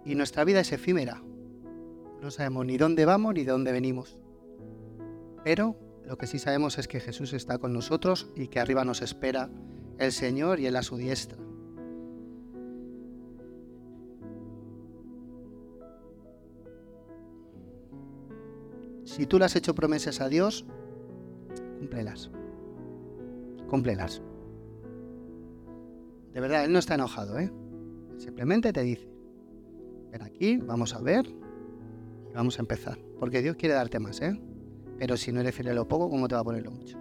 Y nuestra vida es efímera. No sabemos ni dónde vamos ni de dónde venimos. Pero lo que sí sabemos es que Jesús está con nosotros y que arriba nos espera el Señor y Él a su diestra. Si tú le has hecho promesas a Dios, cúmplelas. Cúmplelas. De verdad, Él no está enojado, ¿eh? Simplemente te dice, ven aquí, vamos a ver y vamos a empezar. Porque Dios quiere darte más, ¿eh? Pero si no eres fiel a lo poco, ¿cómo te va a poner lo mucho?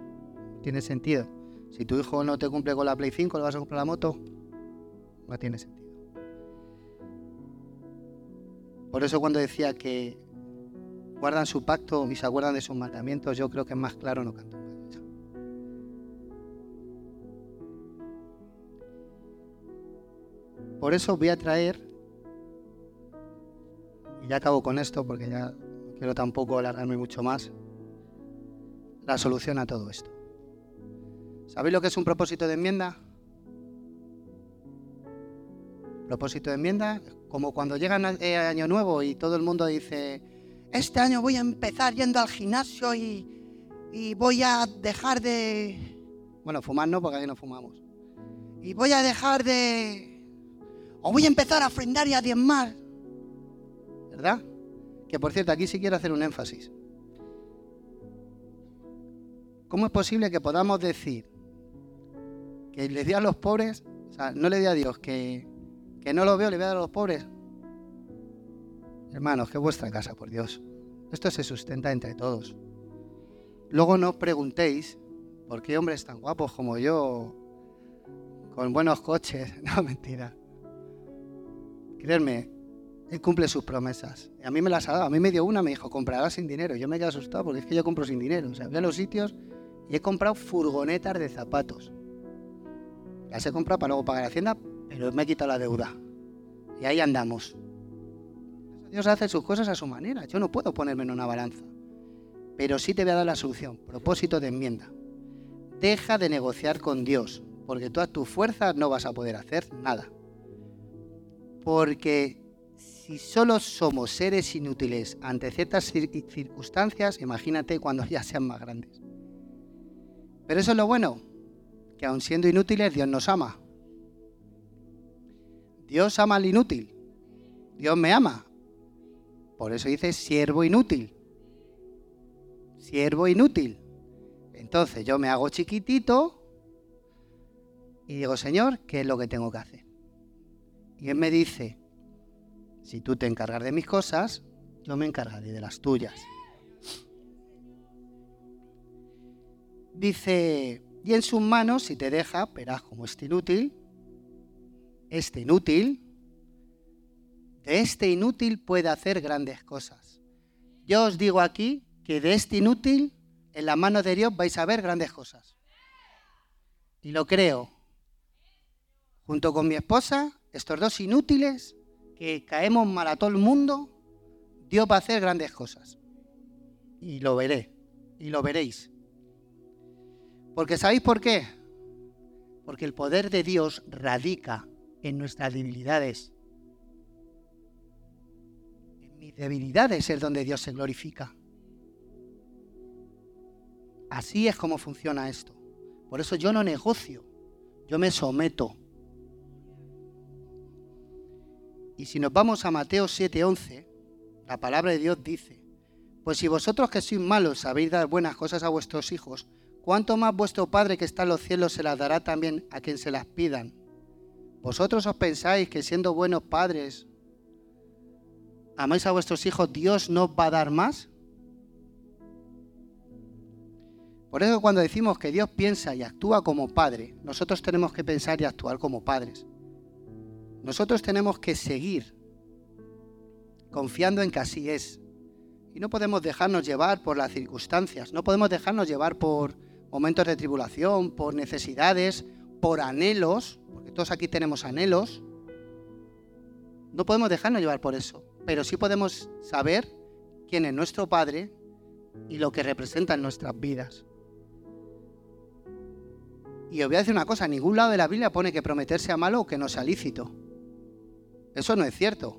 ¿Tiene sentido? Si tu hijo no te cumple con la Play 5, ¿le vas a comprar la moto? No tiene sentido. Por eso cuando decía que guardan su pacto y se acuerdan de sus mandamientos, yo creo que es más claro no canto. Por eso voy a traer, y ya acabo con esto porque ya no quiero tampoco alargarme mucho más, la solución a todo esto. ¿Sabéis lo que es un propósito de enmienda? Propósito de enmienda, como cuando llega eh, Año Nuevo y todo el mundo dice, este año voy a empezar yendo al gimnasio y, voy a dejar de... Bueno, fumar no, porque aquí no fumamos. Y voy a dejar de... O voy a empezar a ofrendar y a diezmar. ¿Verdad? Que por cierto, aquí sí quiero hacer un énfasis. ¿Cómo es posible que podamos decir que le di a los pobres, o sea, no le di a Dios, que, que no lo veo, le voy a dar a los pobres? Hermanos, que vuestra casa, por Dios. Esto se sustenta entre todos. Luego no preguntéis por qué hombres tan guapos como yo, con buenos coches, no, mentira. Creedme, él cumple sus promesas. A mí me las ha dado. A mí me dio una, me dijo, comprarás sin dinero. Yo me quedé asustado porque es que yo compro sin dinero. O sea, voy a los sitios y he comprado furgonetas de zapatos. Las he comprado para luego pagar la Hacienda, pero me he quitado la deuda. Y ahí andamos. Dios hace sus cosas a su manera. Yo no puedo ponerme en una balanza. Pero sí te voy a dar la solución. Propósito de enmienda. Deja de negociar con Dios, porque todas tus fuerzas no vas a poder hacer nada. Porque si solo somos seres inútiles ante ciertas circunstancias, imagínate cuando ya sean más grandes. Pero eso es lo bueno, que aun siendo inútiles, Dios nos ama. Dios ama al inútil. Dios me ama. Por eso dice siervo inútil. Siervo inútil. Entonces yo me hago chiquitito y digo, Señor, ¿qué es lo que tengo que hacer? Y Él me dice, si tú te encargas de mis cosas, yo me encargaré de las tuyas. Dice, y en sus manos, si te deja, verás como este inútil, este inútil, de este inútil puede hacer grandes cosas. Yo os digo aquí que de este inútil, en la mano de Dios vais a ver grandes cosas. Y lo creo. Junto con mi esposa, estos dos inútiles, que caemos mal a todo el mundo, Dios va a hacer grandes cosas. Y lo veré, y lo veréis. Porque ¿sabéis por qué? Porque el poder de Dios radica en nuestras debilidades. En mis debilidades es donde Dios se glorifica. Así es como funciona esto. Por eso yo no negocio, yo me someto. Y si nos vamos a Mateo 7:11, la palabra de Dios dice, pues si vosotros que sois malos sabéis dar buenas cosas a vuestros hijos, ¿cuánto más vuestro Padre que está en los cielos se las dará también a quien se las pidan? ¿Vosotros os pensáis que siendo buenos padres amáis a vuestros hijos, Dios no va a dar más? Por eso cuando decimos que Dios piensa y actúa como Padre, nosotros tenemos que pensar y actuar como padres. Nosotros tenemos que seguir confiando en que así es. Y no podemos dejarnos llevar por las circunstancias, no podemos dejarnos llevar por momentos de tribulación, por necesidades, por anhelos, porque todos aquí tenemos anhelos, no podemos dejarnos llevar por eso, pero sí podemos saber quién es nuestro Padre y lo que representa en nuestras vidas. Y os voy a decir una cosa, ningún lado de la Biblia pone que prometer sea malo o que no sea lícito. Eso no es cierto.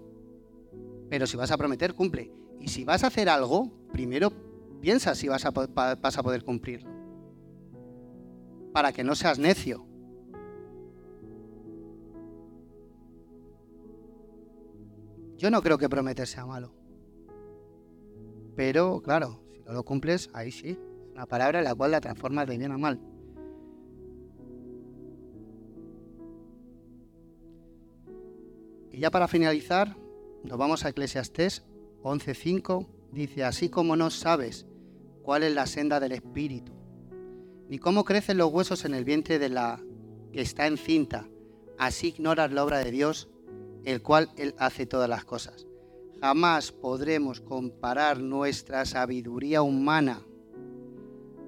Pero si vas a prometer, cumple. Y si vas a hacer algo, primero piensa si vas a, vas a poder cumplirlo. Para que no seas necio. Yo no creo que prometer sea malo. Pero, claro, si no lo cumples, ahí sí. Una palabra en la cual la transformas de bien a mal. Y ya para finalizar, nos vamos a Eclesiastés 11.5. Dice, así como no sabes cuál es la senda del espíritu, ni cómo crecen los huesos en el vientre de la que está encinta, así ignoras la obra de Dios, el cual Él hace todas las cosas. Jamás podremos comparar nuestra sabiduría humana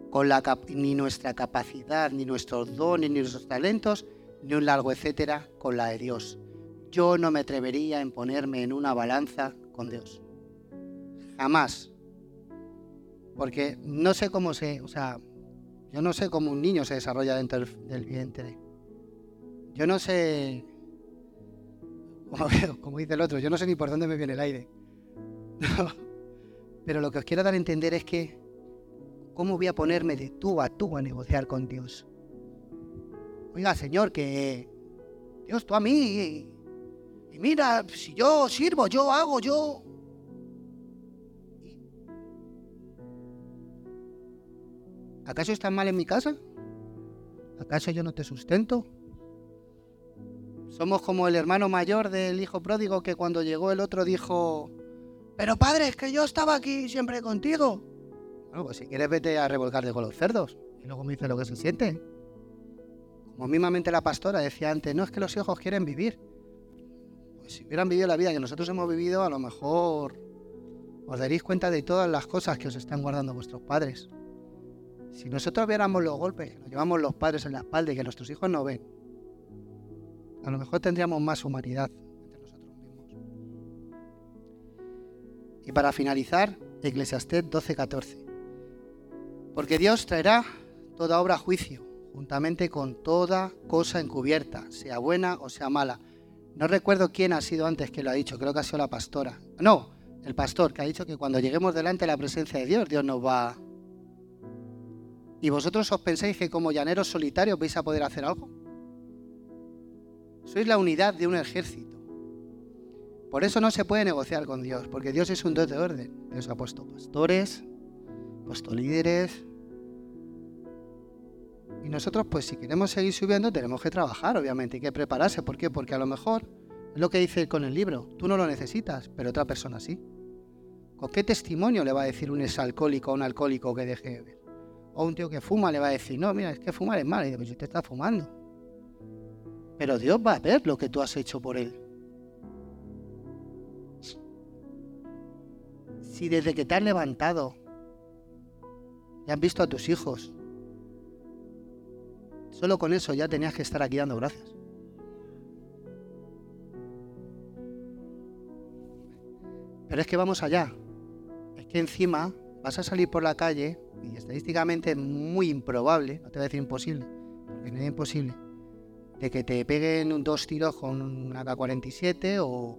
con la ni nuestra capacidad, ni nuestros dones, ni nuestros talentos, ni un largo etcétera con la de Dios. Yo no me atrevería en ponerme en una balanza con Dios. Jamás. Porque no sé cómo se, o sea, yo no sé cómo un niño se desarrolla dentro del, vientre. Yo no sé, como, dice el otro, yo no sé ni por dónde me viene el aire. Pero lo que os quiero dar a entender es que, ¿cómo voy a ponerme de tú a tú a negociar con Dios? Oiga, Señor, que Dios, tú a mí, y mira, si yo sirvo, yo hago, yo... ¿Acaso estás mal en mi casa? ¿Acaso yo no te sustento? Somos como el hermano mayor del hijo pródigo que cuando llegó el otro dijo, pero padre, es que yo estaba aquí siempre contigo. Bueno, pues si quieres vete a revolcarte con los cerdos y luego me dice lo que se siente. Como mismamente la pastora decía antes, no es que los hijos quieren vivir, si hubieran vivido la vida que nosotros hemos vivido, a lo mejor os daréis cuenta de todas las cosas que os están guardando vuestros padres. Si nosotros viéramos los golpes que nos llevamos los padres en la espalda y que nuestros hijos no ven, a lo mejor tendríamos más humanidad entre nosotros mismos. Y para finalizar, Eclesiastés 12:14. Porque Dios traerá toda obra a juicio, juntamente con toda cosa encubierta, sea buena o sea mala. No recuerdo quién ha sido antes que lo ha dicho, creo que ha sido la pastora. No, el pastor que ha dicho que cuando lleguemos delante de la presencia de Dios, Dios nos va... ¿Y vosotros os pensáis que como llaneros solitarios vais a poder hacer algo? Sois la unidad de un ejército. Por eso no se puede negociar con Dios, porque Dios es un Dios de orden. Dios ha puesto pastores, ha puesto líderes, y nosotros, pues si queremos seguir subiendo, tenemos que trabajar, obviamente, hay que prepararse. ¿Por qué? Porque a lo mejor es lo que dice con el libro, tú no lo necesitas, pero otra persona sí. ¿Con qué testimonio le va a decir un exalcohólico a un alcohólico que deje de beber? O un tío que fuma le va a decir, no, mira, es que fumar es malo. Y dice, pues usted está fumando. Pero Dios va a ver lo que tú has hecho por él. Si desde que te has levantado ya has visto a tus hijos Solo con eso ya tenías que estar aquí dando gracias. Pero es que vamos allá. Es que encima vas a salir por la calle y estadísticamente es muy improbable, no te voy a decir imposible, porque no es imposible, de que te peguen dos tiros con una K-47 o,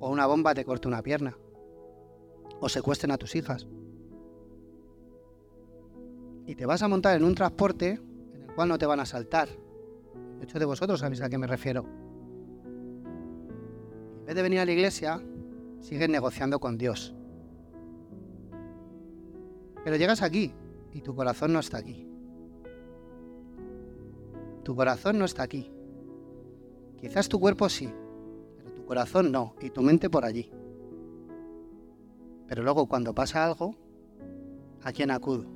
o una bomba te corte una pierna o secuestren a tus hijas y te vas a montar en un transporte en el cual no te van a saltar. Muchos de vosotros sabéis a qué me refiero. En vez de venir a la iglesia, sigues negociando con Dios. Pero llegas aquí y tu corazón no está aquí. Tu corazón no está aquí. Quizás tu cuerpo sí, pero tu corazón no, y tu mente por allí. Pero luego cuando pasa algo, ¿a quién acudo?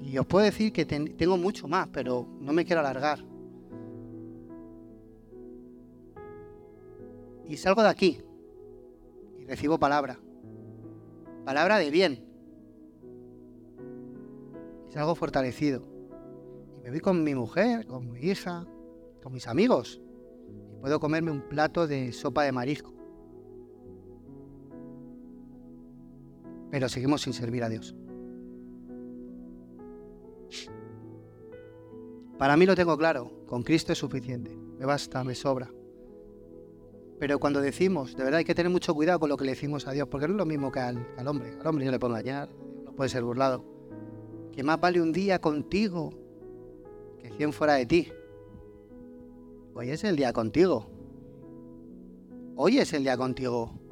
Y os puedo decir que tengo mucho más, pero no me quiero alargar. Y salgo de aquí y recibo palabra. Palabra de bien. Salgo fortalecido. Y me voy con mi mujer, con mi hija, con mis amigos. Y puedo comerme un plato de sopa de marisco. pero seguimos sin servir a Dios. Para mí lo tengo claro, con Cristo es suficiente, me basta, me sobra. Pero cuando decimos, de verdad hay que tener mucho cuidado con lo que le decimos a Dios, porque no es lo mismo que al, hombre. Al hombre no le puedo engañar, no puede ser burlado. Que más vale un día contigo que cien fuera de ti. Hoy es el día contigo. Hoy es el día contigo.